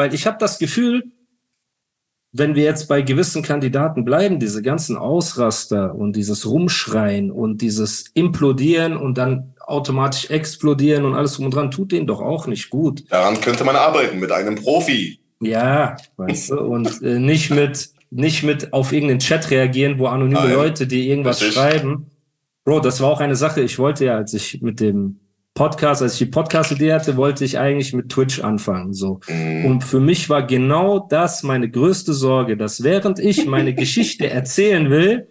Weil ich habe das Gefühl, wenn wir jetzt bei gewissen Kandidaten bleiben, diese ganzen Ausraster und dieses Rumschreien und dieses Implodieren und dann automatisch explodieren und alles drum und dran, tut denen doch auch nicht gut. Daran könnte man arbeiten mit einem Profi. Ja, weißt du, und äh, nicht mit nicht mit auf irgendeinen Chat reagieren, wo anonyme Nein. Leute, die irgendwas schreiben. Bro, das war auch eine Sache. Ich wollte ja, als ich mit dem Podcast, als ich die Podcast-Idee hatte, wollte ich eigentlich mit Twitch anfangen. So. Mm. Und für mich war genau das meine größte Sorge, dass während ich meine Geschichte erzählen will,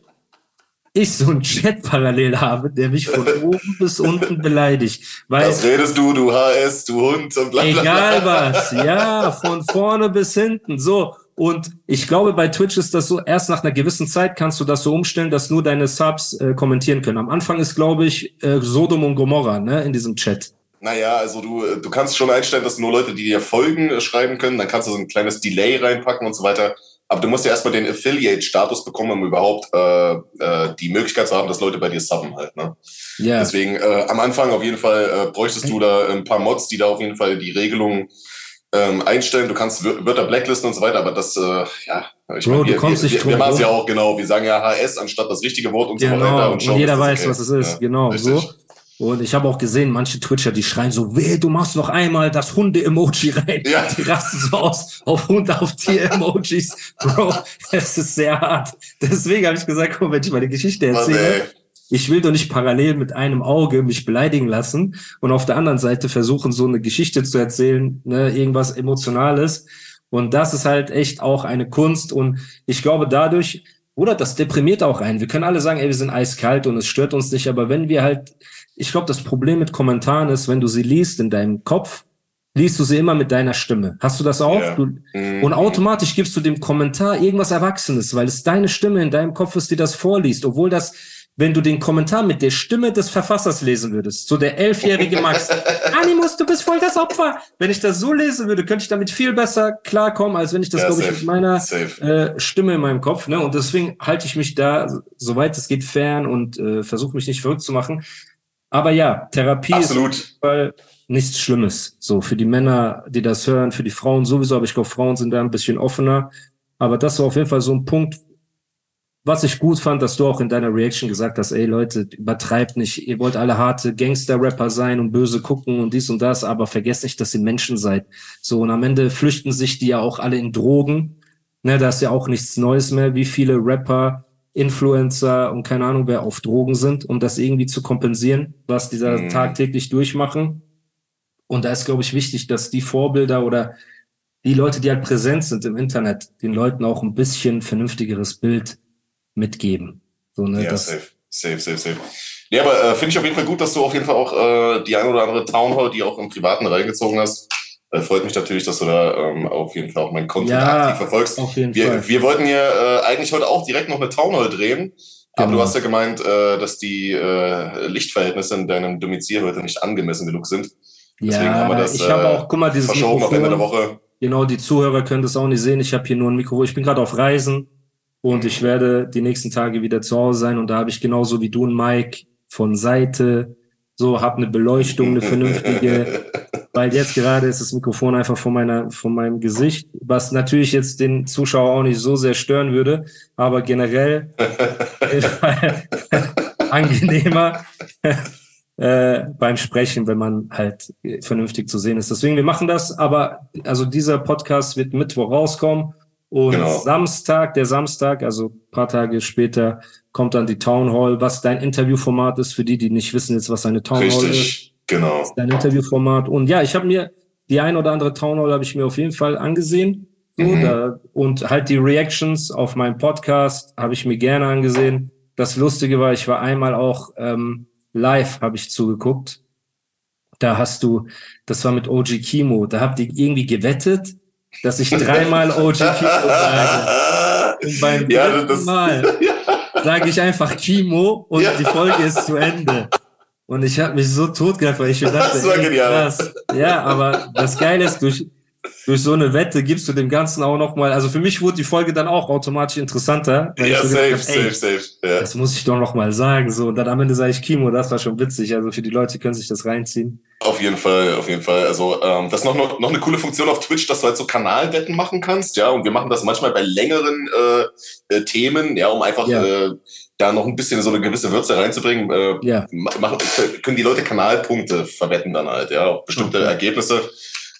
ich so einen Chat parallel habe, der mich von oben bis unten beleidigt. Weil, was redest du, du HS, du Hund und bla, bla, bla. Egal was, ja, von vorne bis hinten. So. Und ich glaube, bei Twitch ist das so, erst nach einer gewissen Zeit kannst du das so umstellen, dass nur deine Subs äh, kommentieren können. Am Anfang ist, glaube ich, äh, Sodom und Gomorra ne, in diesem Chat. Naja, also du, äh, du kannst schon einstellen, dass nur Leute, die dir folgen, äh, schreiben können. Dann kannst du so ein kleines Delay reinpacken und so weiter. Aber du musst ja erstmal den Affiliate-Status bekommen, um überhaupt äh, äh, die Möglichkeit zu haben, dass Leute bei dir subben halt. Ne? Ja. Deswegen äh, am Anfang auf jeden Fall äh, bräuchtest du da ein paar Mods, die da auf jeden Fall die Regelungen ähm, einstellen, du kannst Wörter blacklisten und so weiter, aber das, äh, ja, ich Bro, meine, wir, wir, wir, wir machen es ja auch genau, wir sagen ja HS anstatt das richtige Wort und genau, so weiter. Und, und jeder weiß, okay. was es ist, ja, genau, richtig. so. Und ich habe auch gesehen, manche Twitcher, die schreien so, weh, du machst noch einmal das Hunde-Emoji rein. Ja. Die rasten so aus auf Hund, auf Tier-Emojis. Bro, es ist sehr hart. Deswegen habe ich gesagt, komm, wenn ich meine Geschichte erzähle, ich will doch nicht parallel mit einem Auge mich beleidigen lassen und auf der anderen Seite versuchen, so eine Geschichte zu erzählen, ne, irgendwas Emotionales. Und das ist halt echt auch eine Kunst. Und ich glaube, dadurch, oder das deprimiert auch einen. Wir können alle sagen, ey, wir sind eiskalt und es stört uns nicht. Aber wenn wir halt, ich glaube, das Problem mit Kommentaren ist, wenn du sie liest in deinem Kopf, liest du sie immer mit deiner Stimme. Hast du das auch? Ja. Du, mhm. Und automatisch gibst du dem Kommentar irgendwas Erwachsenes, weil es deine Stimme in deinem Kopf ist, die das vorliest, obwohl das wenn du den Kommentar mit der Stimme des Verfassers lesen würdest, so der elfjährige Max, Animus, du bist voll das Opfer. Wenn ich das so lesen würde, könnte ich damit viel besser klarkommen, als wenn ich das, ja, glaube ich, mit meiner äh, Stimme in meinem Kopf. Ne? Und deswegen halte ich mich da, soweit es geht, fern und äh, versuche mich nicht verrückt zu machen. Aber ja, Therapie Absolut. ist Fall nichts Schlimmes. So für die Männer, die das hören, für die Frauen sowieso, aber ich glaube, Frauen sind da ein bisschen offener. Aber das war auf jeden Fall so ein Punkt, was ich gut fand, dass du auch in deiner Reaction gesagt hast, ey Leute, übertreibt nicht, ihr wollt alle harte Gangster-Rapper sein und böse gucken und dies und das, aber vergesst nicht, dass ihr Menschen seid. So, und am Ende flüchten sich die ja auch alle in Drogen. Ne, da ist ja auch nichts Neues mehr, wie viele Rapper, Influencer und keine Ahnung, wer auf Drogen sind, um das irgendwie zu kompensieren, was die da mhm. tagtäglich durchmachen. Und da ist, glaube ich, wichtig, dass die Vorbilder oder die Leute, die halt präsent sind im Internet, den Leuten auch ein bisschen vernünftigeres Bild mitgeben. So, ne, ja, safe, safe, safe, safe. Ja, aber äh, finde ich auf jeden Fall gut, dass du auf jeden Fall auch äh, die ein oder andere Town Hall, die auch im Privaten reingezogen hast. Äh, freut mich natürlich, dass du da ähm, auf jeden Fall auch mein Content ja, aktiv verfolgst. Auf jeden wir, Fall. wir wollten ja äh, eigentlich heute auch direkt noch eine Town Hall drehen. Aber du genau. hast ja gemeint, äh, dass die äh, Lichtverhältnisse in deinem Domizil heute nicht angemessen genug sind. Deswegen ja, haben wir das ich habe auch, guck mal, dieses verschoben Mikrofon, auf Ende der Woche. Genau, die Zuhörer können das auch nicht sehen. Ich habe hier nur ein Mikrofon. Ich bin gerade auf Reisen. Und ich werde die nächsten Tage wieder zu Hause sein und da habe ich genauso wie du und Mike von Seite, so habe eine Beleuchtung, eine vernünftige, weil jetzt gerade ist das Mikrofon einfach vor meiner, vor meinem Gesicht, was natürlich jetzt den Zuschauer auch nicht so sehr stören würde, aber generell angenehmer äh, beim Sprechen, wenn man halt vernünftig zu sehen ist. Deswegen, wir machen das, aber also dieser Podcast wird Mittwoch rauskommen und genau. Samstag, der Samstag, also paar Tage später, kommt dann die Town Hall, was dein Interviewformat ist, für die, die nicht wissen jetzt, was eine Town Richtig, Hall ist. Genau. Ist dein Interviewformat. Und ja, ich habe mir die ein oder andere Town Hall habe ich mir auf jeden Fall angesehen. So, mhm. da, und halt die Reactions auf meinem Podcast habe ich mir gerne angesehen. Das Lustige war, ich war einmal auch ähm, live, habe ich zugeguckt. Da hast du, das war mit OG Kimo, da habt ihr irgendwie gewettet dass ich dreimal OG Kimo sage. Und beim ja, dritten Mal sage ich einfach Kimo und ja. die Folge ist zu Ende. Und ich habe mich so tot gedacht, weil ich mir dachte, das war ey, krass. Ja, aber das Geile ist, durch, durch so eine Wette gibst du dem Ganzen auch nochmal, also für mich wurde die Folge dann auch automatisch interessanter. ja, so safe, hab, safe, safe. Ja. Das muss ich doch nochmal sagen. So, und dann am Ende sage ich Kimo, das war schon witzig. Also für die Leute können sich das reinziehen. Auf jeden Fall, auf jeden Fall. Also ähm, das ist noch, noch, noch eine coole Funktion auf Twitch, dass du halt so Kanalwetten machen kannst, ja. Und wir machen das manchmal bei längeren äh, äh, Themen, ja, um einfach ja. Äh, da noch ein bisschen so eine gewisse Würze reinzubringen. Äh, ja. machen, können die Leute Kanalpunkte verwetten dann halt, ja, auf bestimmte okay. Ergebnisse.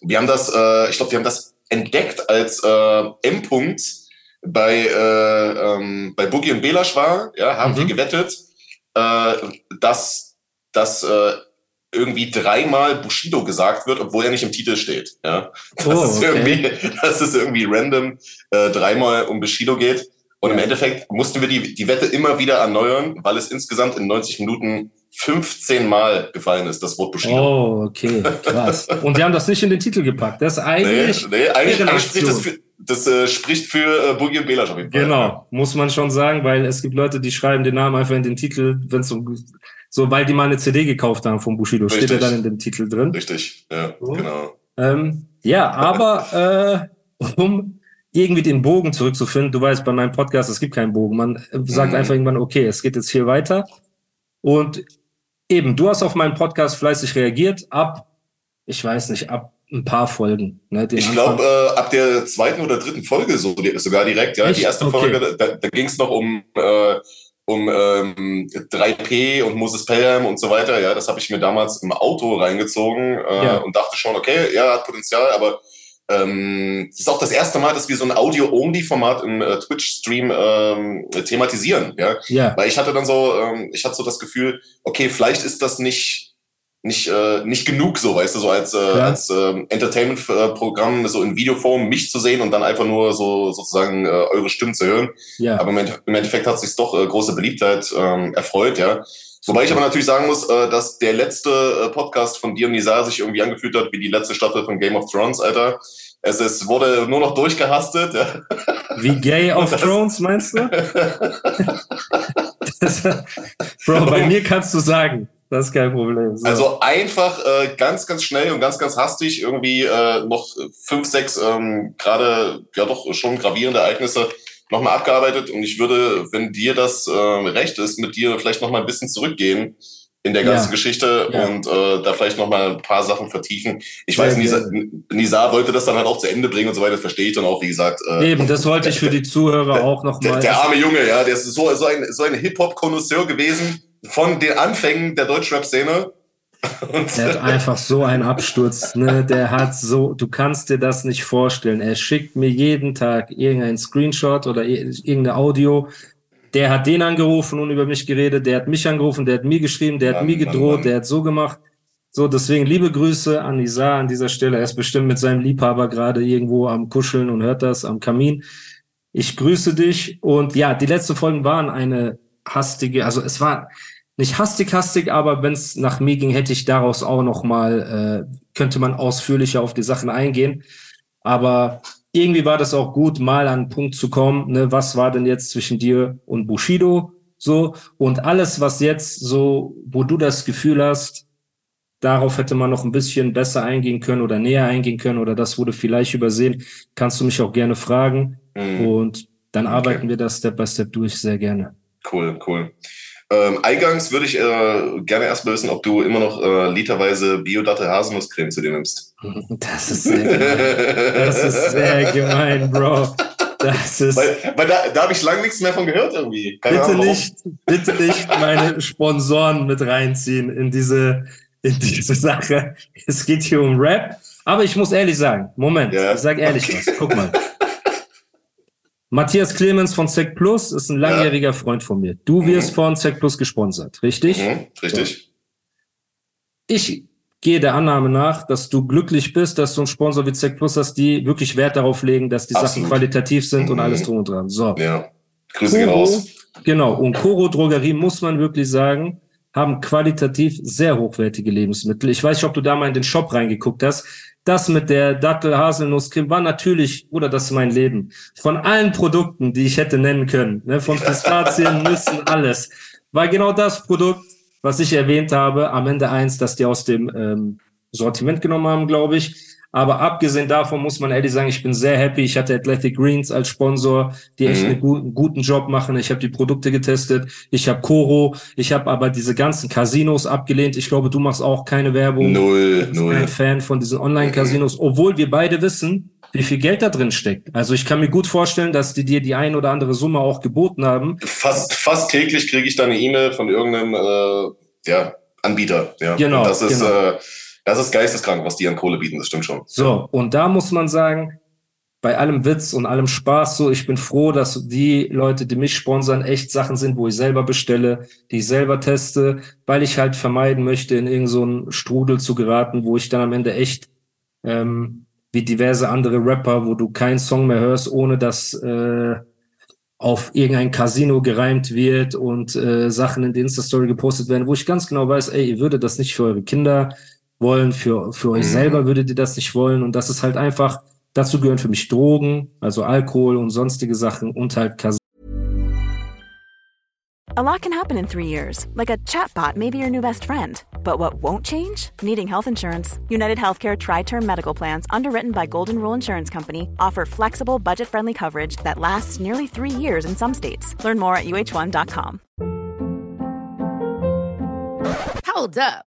Wir haben das, äh, ich glaube, wir haben das entdeckt als äh, M-Punkt bei äh, ähm, bei Boogie und Belasch war, ja, haben mhm. wir gewettet, äh, dass dass äh, irgendwie dreimal Bushido gesagt wird, obwohl er nicht im Titel steht. Ja? Das, oh, ist, irgendwie, das ist irgendwie random, äh, dreimal um Bushido geht. Und ja. im Endeffekt mussten wir die, die Wette immer wieder erneuern, weil es insgesamt in 90 Minuten 15 Mal gefallen ist, das Wort Bushido. Oh, okay, krass. Und die haben das nicht in den Titel gepackt. Das ist eigentlich. Nee, nee eigentlich, eigentlich spricht das für, das äh, spricht für äh, Boogie und Belasch auf jeden Fall. Genau, muss man schon sagen, weil es gibt Leute, die schreiben den Namen einfach in den Titel, wenn es um so, weil die mal eine CD gekauft haben von Bushido, Richtig. steht er dann in dem Titel drin. Richtig, ja, so. genau. Ähm, ja, aber äh, um irgendwie den Bogen zurückzufinden, du weißt, bei meinem Podcast, es gibt keinen Bogen. Man äh, sagt mhm. einfach irgendwann, okay, es geht jetzt hier weiter. Und eben, du hast auf meinen Podcast fleißig reagiert, ab, ich weiß nicht, ab ein paar Folgen. Ne, ich glaube, äh, ab der zweiten oder dritten Folge so, sogar direkt, ja. Echt? Die erste okay. Folge, da, da ging es noch um äh, um ähm, 3P und Moses Pelham und so weiter. Ja, das habe ich mir damals im Auto reingezogen äh, ja. und dachte schon, okay, ja, hat Potenzial, aber ähm, ist auch das erste Mal, dass wir so ein Audio-Only-Format im äh, Twitch-Stream ähm, thematisieren. Ja? ja, weil ich hatte dann so, ähm, ich hatte so das Gefühl, okay, vielleicht ist das nicht nicht, äh, nicht genug so, weißt du, so als, äh, als äh, Entertainment-Programm so in Videoform mich zu sehen und dann einfach nur so sozusagen äh, eure Stimmen zu hören. Ja. Aber im Endeffekt hat sich doch äh, große Beliebtheit ähm, erfreut, ja. Wobei ich aber natürlich sagen muss, äh, dass der letzte äh, Podcast von dir und Nisa sich irgendwie angefühlt hat wie die letzte Staffel von Game of Thrones, Alter. Es ist, wurde nur noch durchgehastet. Ja. Wie Gay of Thrones, meinst du? das, Bro, bei mir kannst du sagen. Das ist kein Problem. So. Also einfach äh, ganz, ganz schnell und ganz, ganz hastig irgendwie äh, noch fünf, sechs ähm, gerade ja doch schon gravierende Ereignisse nochmal abgearbeitet. Und ich würde, wenn dir das äh, recht ist, mit dir vielleicht nochmal ein bisschen zurückgehen in der ganzen ja. Geschichte ja. und äh, da vielleicht nochmal ein paar Sachen vertiefen. Ich Sehr weiß, Nisa, Nisa wollte das dann halt auch zu Ende bringen und so weiter, das verstehe ich dann auch, wie gesagt. Äh, Eben, das wollte ich für die Zuhörer auch nochmal. Der, der arme Junge, ja, der ist so, so ein, so ein Hip-Hop-Konnoisseur gewesen von den Anfängen der Deutschrap-Szene. Er hat einfach so einen Absturz, ne? Der hat so, du kannst dir das nicht vorstellen. Er schickt mir jeden Tag irgendeinen Screenshot oder irgendeine Audio. Der hat den angerufen und über mich geredet, der hat mich angerufen, der hat mir geschrieben, der hat Mann, mir gedroht, Mann, Mann. der hat so gemacht. So, deswegen liebe Grüße an Nisa an dieser Stelle. Er ist bestimmt mit seinem Liebhaber gerade irgendwo am Kuscheln und hört das am Kamin. Ich grüße dich und ja, die letzten Folgen waren eine hastige, also es war nicht hastig, hastig, aber wenn es nach mir ging, hätte ich daraus auch noch mal, äh, könnte man ausführlicher auf die Sachen eingehen. Aber irgendwie war das auch gut, mal an einen Punkt zu kommen, ne, was war denn jetzt zwischen dir und Bushido so und alles, was jetzt so, wo du das Gefühl hast, darauf hätte man noch ein bisschen besser eingehen können oder näher eingehen können oder das wurde vielleicht übersehen, kannst du mich auch gerne fragen mhm. und dann okay. arbeiten wir das Step by Step durch, sehr gerne. Cool, cool. Ähm, eingangs würde ich äh, gerne erstmal wissen, ob du immer noch äh, literweise Biodatte Haselnusscreme zu dir nimmst. Das ist sehr gemein. Das ist sehr gemein, Bro. Das ist. Weil, weil da, da habe ich lange nichts mehr von gehört irgendwie. Keine bitte Ahnung, nicht, bitte nicht meine Sponsoren mit reinziehen in diese, in diese Sache. Es geht hier um Rap. Aber ich muss ehrlich sagen, Moment, ja. ich sag ehrlich was. Guck mal. Matthias Clemens von Sec Plus ist ein langjähriger ja. Freund von mir. Du wirst mhm. von Sec Plus gesponsert, richtig? Mhm, richtig. Ich gehe der Annahme nach, dass du glücklich bist, dass du einen Sponsor wie Sec Plus hast, die wirklich Wert darauf legen, dass die Absolut. Sachen qualitativ sind mhm. und alles drum und dran. So. Ja. Grüße Koro, raus. Genau. Und Koro Drogerie muss man wirklich sagen, haben qualitativ sehr hochwertige Lebensmittel. Ich weiß nicht, ob du da mal in den Shop reingeguckt hast. Das mit der Dattel, Haselnuss, Creme war natürlich, oder das ist mein Leben. Von allen Produkten, die ich hätte nennen können, ne, von Pistazien, Nüssen, alles, war genau das Produkt, was ich erwähnt habe, am Ende eins, das die aus dem ähm, Sortiment genommen haben, glaube ich. Aber abgesehen davon muss man ehrlich sagen, ich bin sehr happy. Ich hatte Athletic Greens als Sponsor, die echt mhm. einen guten, guten Job machen. Ich habe die Produkte getestet. Ich habe Coro. Ich habe aber diese ganzen Casinos abgelehnt. Ich glaube, du machst auch keine Werbung. Null, du null. Kein Fan von diesen Online-Casinos, mhm. obwohl wir beide wissen, wie viel Geld da drin steckt. Also ich kann mir gut vorstellen, dass die dir die ein oder andere Summe auch geboten haben. Fast, fast täglich kriege ich da eine E-Mail von irgendeinem äh, ja, Anbieter. Ja. Genau. Und das ist genau. äh, das ist geisteskrank, was die an Kohle bieten, das stimmt schon. So, und da muss man sagen, bei allem Witz und allem Spaß so, ich bin froh, dass die Leute, die mich sponsern, echt Sachen sind, wo ich selber bestelle, die ich selber teste, weil ich halt vermeiden möchte, in irgendeinen so Strudel zu geraten, wo ich dann am Ende echt ähm, wie diverse andere Rapper, wo du keinen Song mehr hörst, ohne dass äh, auf irgendein Casino gereimt wird und äh, Sachen in die Insta-Story gepostet werden, wo ich ganz genau weiß, ey, ihr würdet das nicht für eure Kinder wollen, für, für euch mhm. selber würdet ihr das nicht wollen. Und das ist halt einfach, dazu gehören für mich Drogen, also Alkohol und sonstige Sachen und halt Casino. A lot can happen in three years, like a chatbot may be your new best friend. But what won't change? Needing health insurance. United Healthcare Tri Term Medical Plans, underwritten by Golden Rule Insurance Company, offer flexible, budget friendly coverage that lasts nearly three years in some states. Learn more at uh1.com. Hold up.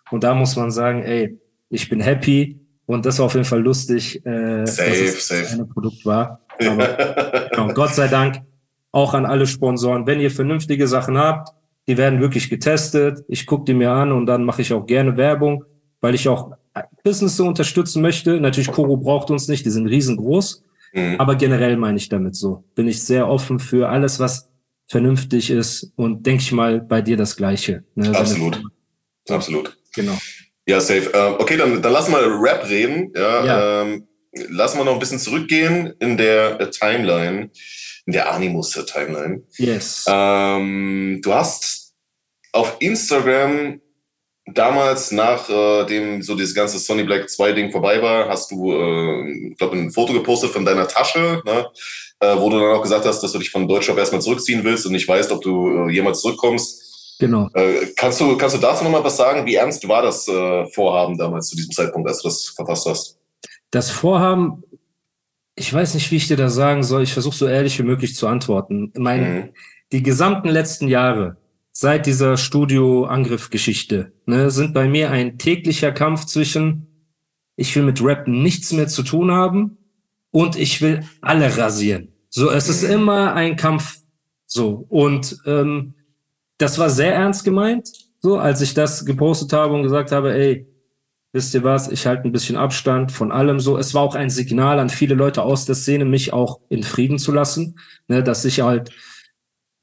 Und da muss man sagen, ey, ich bin happy und das war auf jeden Fall lustig, äh, safe, dass es safe. ein Produkt war. Aber genau, Gott sei Dank auch an alle Sponsoren, wenn ihr vernünftige Sachen habt, die werden wirklich getestet. Ich gucke die mir an und dann mache ich auch gerne Werbung, weil ich auch Business so unterstützen möchte. Natürlich, Koro braucht uns nicht, die sind riesengroß. Mhm. Aber generell meine ich damit so. Bin ich sehr offen für alles, was vernünftig ist und denke ich mal bei dir das Gleiche. Ne? Absolut. Absolut. Genau. Ja, safe. Ähm, okay, dann, dann lass mal Rap reden. Ja, ja. Ähm, lassen wir noch ein bisschen zurückgehen in der äh, Timeline, in der Animus-Timeline. Yes. Ähm, du hast auf Instagram damals, nachdem äh, so dieses ganze Sony Black 2 Ding vorbei war, hast du, äh, glaube ein Foto gepostet von deiner Tasche, ne? äh, wo du dann auch gesagt hast, dass du dich von Deutschland erstmal zurückziehen willst und nicht weißt, ob du äh, jemals zurückkommst. Genau. Äh, kannst, du, kannst du dazu nochmal was sagen? Wie ernst war das äh, Vorhaben damals zu diesem Zeitpunkt, als du das verfasst hast? Das Vorhaben, ich weiß nicht, wie ich dir das sagen soll. Ich versuche so ehrlich wie möglich zu antworten. Mein, mhm. Die gesamten letzten Jahre, seit dieser Studio-Angriff-Geschichte, ne, sind bei mir ein täglicher Kampf zwischen, ich will mit Rap nichts mehr zu tun haben und ich will alle rasieren. So, es mhm. ist immer ein Kampf. So, und ähm, das war sehr ernst gemeint, so als ich das gepostet habe und gesagt habe, ey, wisst ihr was, ich halte ein bisschen Abstand von allem so. Es war auch ein Signal an viele Leute aus der Szene, mich auch in Frieden zu lassen, ne, dass ich halt,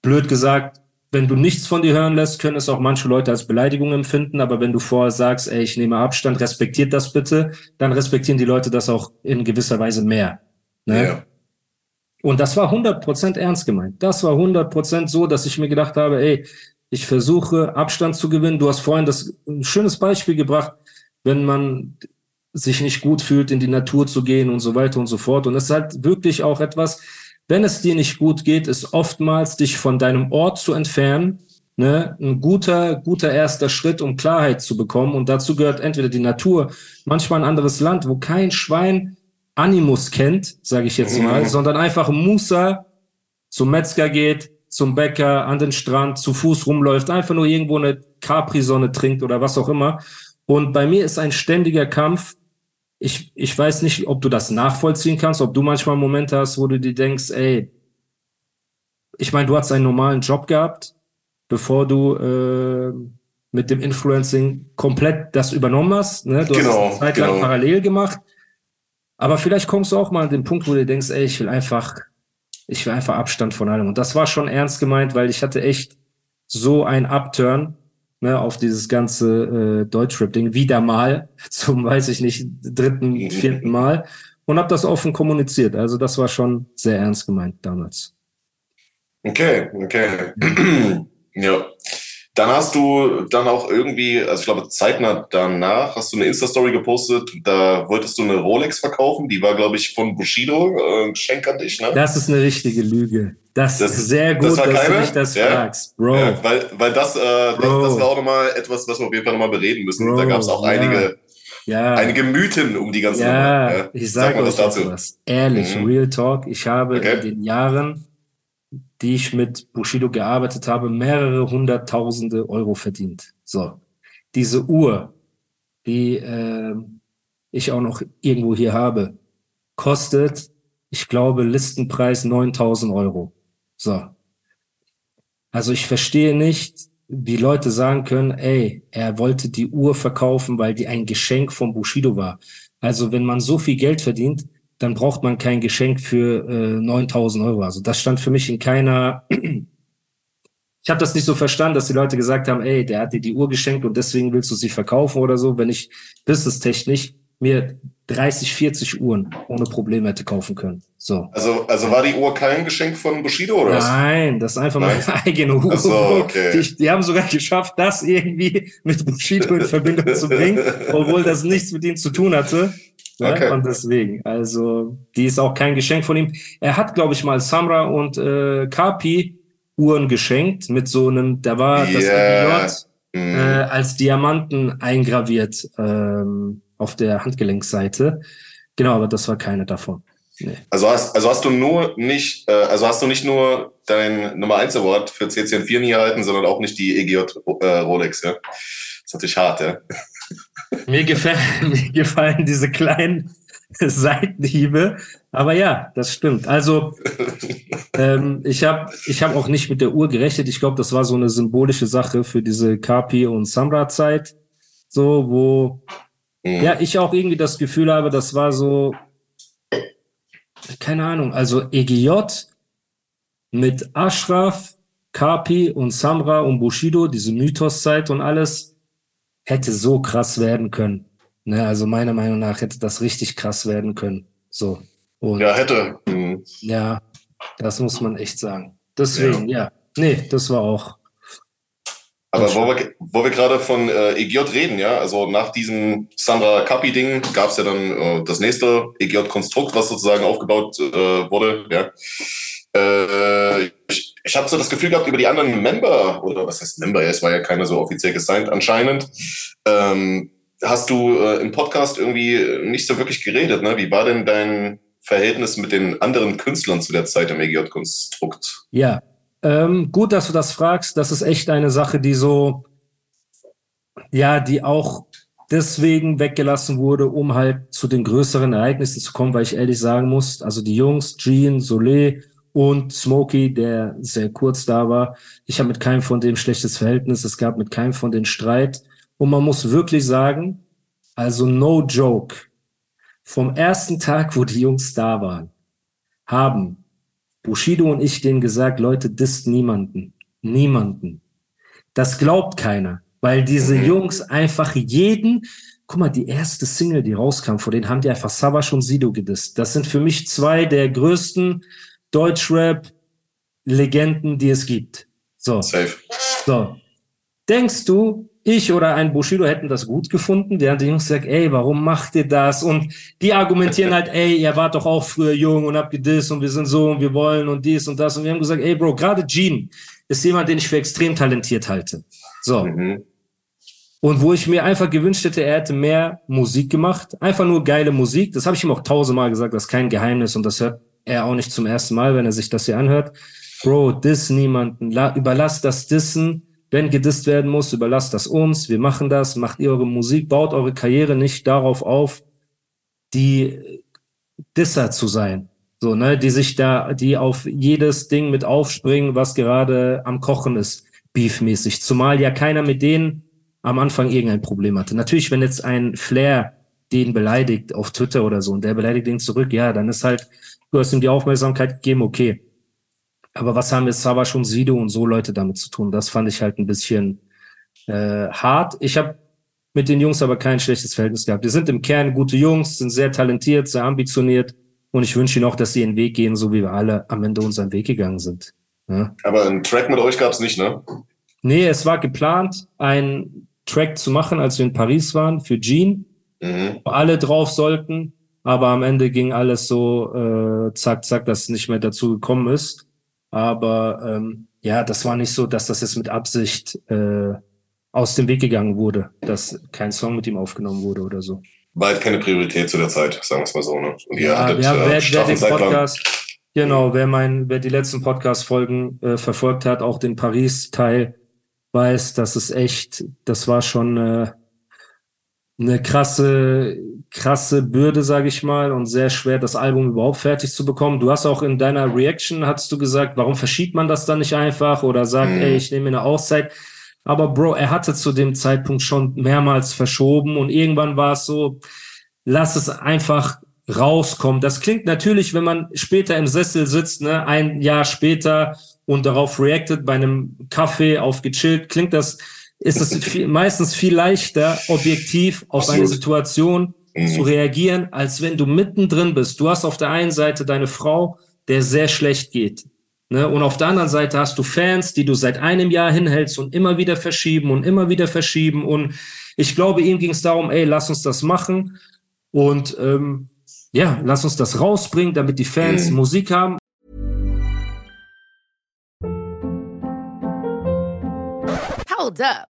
blöd gesagt, wenn du nichts von dir hören lässt, können es auch manche Leute als Beleidigung empfinden, aber wenn du vorher sagst, ey, ich nehme Abstand, respektiert das bitte, dann respektieren die Leute das auch in gewisser Weise mehr. Ne? Ja. Und das war 100% ernst gemeint. Das war 100% so, dass ich mir gedacht habe, ey, ich versuche Abstand zu gewinnen. Du hast vorhin das ein schönes Beispiel gebracht, wenn man sich nicht gut fühlt, in die Natur zu gehen und so weiter und so fort. Und es ist halt wirklich auch etwas, wenn es dir nicht gut geht, ist oftmals dich von deinem Ort zu entfernen, ne, ein guter, guter erster Schritt, um Klarheit zu bekommen. Und dazu gehört entweder die Natur, manchmal ein anderes Land, wo kein Schwein Animus kennt, sage ich jetzt mal, mhm. sondern einfach Musa zum Metzger geht, zum Bäcker, an den Strand, zu Fuß rumläuft, einfach nur irgendwo eine Capri-Sonne trinkt oder was auch immer. Und bei mir ist ein ständiger Kampf. Ich, ich weiß nicht, ob du das nachvollziehen kannst, ob du manchmal Momente hast, wo du dir denkst, ey, ich meine, du hast einen normalen Job gehabt, bevor du äh, mit dem Influencing komplett das übernommen hast. Ne? Du genau, hast es eine Zeit lang genau. parallel gemacht. Aber vielleicht kommst du auch mal an den Punkt, wo du denkst, ey, ich will einfach, ich will einfach Abstand von allem. Und das war schon ernst gemeint, weil ich hatte echt so ein Upturn ne, auf dieses ganze äh, Deutschrap-Ding wieder mal zum, weiß ich nicht, dritten, vierten Mal und habe das offen kommuniziert. Also das war schon sehr ernst gemeint damals. Okay, okay. ja. Dann hast du dann auch irgendwie, also ich glaube zeitnah danach, hast du eine Insta-Story gepostet, da wolltest du eine Rolex verkaufen, die war, glaube ich, von Bushido, äh, ein Geschenk an dich, ne? Das ist eine richtige Lüge. Das, das ist sehr gut, das dass keine? du mich das ja? fragst, Bro. Ja, weil, weil das, äh, das, das, war auch nochmal etwas, was wir auf jeden Fall nochmal bereden müssen. Bro, da gab es auch ja. einige, einige Mythen um die ganze ja, Nummer. Ja, ich sage sag euch dazu. was. Ehrlich, mhm. Real Talk. Ich habe okay. in den Jahren die ich mit Bushido gearbeitet habe, mehrere hunderttausende Euro verdient. So, diese Uhr, die äh, ich auch noch irgendwo hier habe, kostet, ich glaube, Listenpreis 9000 Euro. So. Also ich verstehe nicht, wie Leute sagen können, ey, er wollte die Uhr verkaufen, weil die ein Geschenk von Bushido war. Also wenn man so viel Geld verdient, dann braucht man kein Geschenk für äh, 9000 Euro. Also das stand für mich in keiner. ich habe das nicht so verstanden, dass die Leute gesagt haben, ey, der hat dir die Uhr geschenkt und deswegen willst du sie verkaufen oder so. Wenn ich businesstechnisch mir 30, 40 Uhren ohne Probleme hätte kaufen können. So. Also, also war die Uhr kein Geschenk von Bushido oder was? Nein, das ist einfach Nein. meine eigene Uhr. So, okay. die, die haben sogar geschafft, das irgendwie mit Bushido in Verbindung zu bringen, obwohl das nichts mit ihm zu tun hatte. Ne? Okay. Und deswegen, also die ist auch kein Geschenk von ihm. Er hat, glaube ich, mal Samra und äh, Kapi Uhren geschenkt mit so einem, da war yeah. das EBJ mm. äh, als Diamanten eingraviert ähm, auf der Handgelenksseite. Genau, aber das war keine davon. Nee. Also hast, also hast du nur nicht, äh, also hast du nicht nur dein Nummer 1 Award für CCN4 nie erhalten, sondern auch nicht die EGJ äh, Rolex, ja? Das ist natürlich hart, ja. Mir, gefällt, mir gefallen diese kleinen Seitenhiebe. Aber ja, das stimmt. Also ähm, ich habe ich hab auch nicht mit der Uhr gerechnet. Ich glaube, das war so eine symbolische Sache für diese Kapi und Samra-Zeit. So, wo mhm. ja ich auch irgendwie das Gefühl habe, das war so, keine Ahnung, also EGJ mit Ashraf, Kapi und Samra und Bushido, diese Mythos-Zeit und alles hätte so krass werden können. Ne, also meiner Meinung nach hätte das richtig krass werden können. So. Und ja, hätte. Mhm. Ja, das muss man echt sagen. Deswegen, ja. ja. Nee, das war auch. Aber wo wir, wo wir gerade von äh, EGJ reden, ja, also nach diesem Sandra Kapi-Ding gab es ja dann äh, das nächste EGJ-Konstrukt, was sozusagen aufgebaut äh, wurde, ja. Äh, ich, ich habe so das Gefühl gehabt, über die anderen Member, oder was heißt Member, es war ja keiner so offiziell gesigned anscheinend, ähm, hast du äh, im Podcast irgendwie nicht so wirklich geredet. Ne? Wie war denn dein Verhältnis mit den anderen Künstlern zu der Zeit im EGJ-Konstrukt? Ja, ähm, gut, dass du das fragst. Das ist echt eine Sache, die so, ja, die auch deswegen weggelassen wurde, um halt zu den größeren Ereignissen zu kommen, weil ich ehrlich sagen muss, also die Jungs, Jean, Soleil, und Smokey, der sehr kurz da war. Ich habe mit keinem von dem schlechtes Verhältnis. Es gab mit keinem von den Streit. Und man muss wirklich sagen, also no joke, vom ersten Tag, wo die Jungs da waren, haben Bushido und ich denen gesagt, Leute, disst niemanden. Niemanden. Das glaubt keiner, weil diese. Jungs einfach jeden, guck mal, die erste Single, die rauskam, vor denen haben die einfach Savage und Sido gedisst. Das sind für mich zwei der größten Deutschrap-Legenden, die es gibt. So. Safe. So. Denkst du, ich oder ein Bushido hätten das gut gefunden? Der hat die Jungs gesagt, ey, warum macht ihr das? Und die argumentieren halt, ey, ihr wart doch auch früher jung und habt das und wir sind so und wir wollen und dies und das. Und wir haben gesagt, ey, Bro, gerade Gene ist jemand, den ich für extrem talentiert halte. So. Mhm. Und wo ich mir einfach gewünscht hätte, er hätte mehr Musik gemacht. Einfach nur geile Musik. Das habe ich ihm auch tausendmal gesagt, das ist kein Geheimnis und das hört er auch nicht zum ersten Mal, wenn er sich das hier anhört. Bro, diss niemanden. La überlass das Dissen. Wenn gedisst werden muss, überlasst das uns. Wir machen das. Macht ihr eure Musik. Baut eure Karriere nicht darauf auf, die Disser zu sein. So, ne, die sich da, die auf jedes Ding mit aufspringen, was gerade am Kochen ist, beefmäßig. Zumal ja keiner mit denen am Anfang irgendein Problem hatte. Natürlich, wenn jetzt ein Flair den beleidigt auf Twitter oder so und der beleidigt den zurück, ja, dann ist halt, du hast ihm die Aufmerksamkeit gegeben, okay. Aber was haben jetzt Savas und Sido und so Leute damit zu tun? Das fand ich halt ein bisschen äh, hart. Ich habe mit den Jungs aber kein schlechtes Verhältnis gehabt. Die sind im Kern gute Jungs, sind sehr talentiert, sehr ambitioniert und ich wünsche ihnen auch, dass sie ihren Weg gehen, so wie wir alle am Ende unseren Weg gegangen sind. Ja. Aber einen Track mit euch gab es nicht, ne? Nee, es war geplant, einen Track zu machen, als wir in Paris waren, für Gene, mhm. wo alle drauf sollten. Aber am Ende ging alles so äh, zack, zack, dass es nicht mehr dazu gekommen ist. Aber ähm, ja, das war nicht so, dass das jetzt mit Absicht äh, aus dem Weg gegangen wurde, dass kein Song mit ihm aufgenommen wurde oder so. War halt keine Priorität zu der Zeit, sagen wir es mal so. Ne? Und ja, hattet, ja, wer, äh, wer den Podcast, genau, wer mein, wer die letzten Podcast-Folgen äh, verfolgt hat, auch den Paris-Teil, weiß, dass es echt, das war schon äh, eine krasse, krasse Bürde, sage ich mal, und sehr schwer, das Album überhaupt fertig zu bekommen. Du hast auch in deiner Reaction, hast du gesagt, warum verschiebt man das dann nicht einfach oder sagt, mhm. ey, ich nehme mir eine Auszeit. Aber Bro, er hatte zu dem Zeitpunkt schon mehrmals verschoben und irgendwann war es so, lass es einfach rauskommen. Das klingt natürlich, wenn man später im Sessel sitzt, ne, ein Jahr später und darauf reactet bei einem Kaffee auf gechillt, klingt das ist es viel, meistens viel leichter, objektiv auf Absolut. eine Situation mhm. zu reagieren, als wenn du mittendrin bist. Du hast auf der einen Seite deine Frau, der sehr schlecht geht. Ne? Und auf der anderen Seite hast du Fans, die du seit einem Jahr hinhältst und immer wieder verschieben und immer wieder verschieben. Und ich glaube, ihm ging es darum, ey, lass uns das machen. Und ähm, ja, lass uns das rausbringen, damit die Fans mhm. Musik haben. Hold up.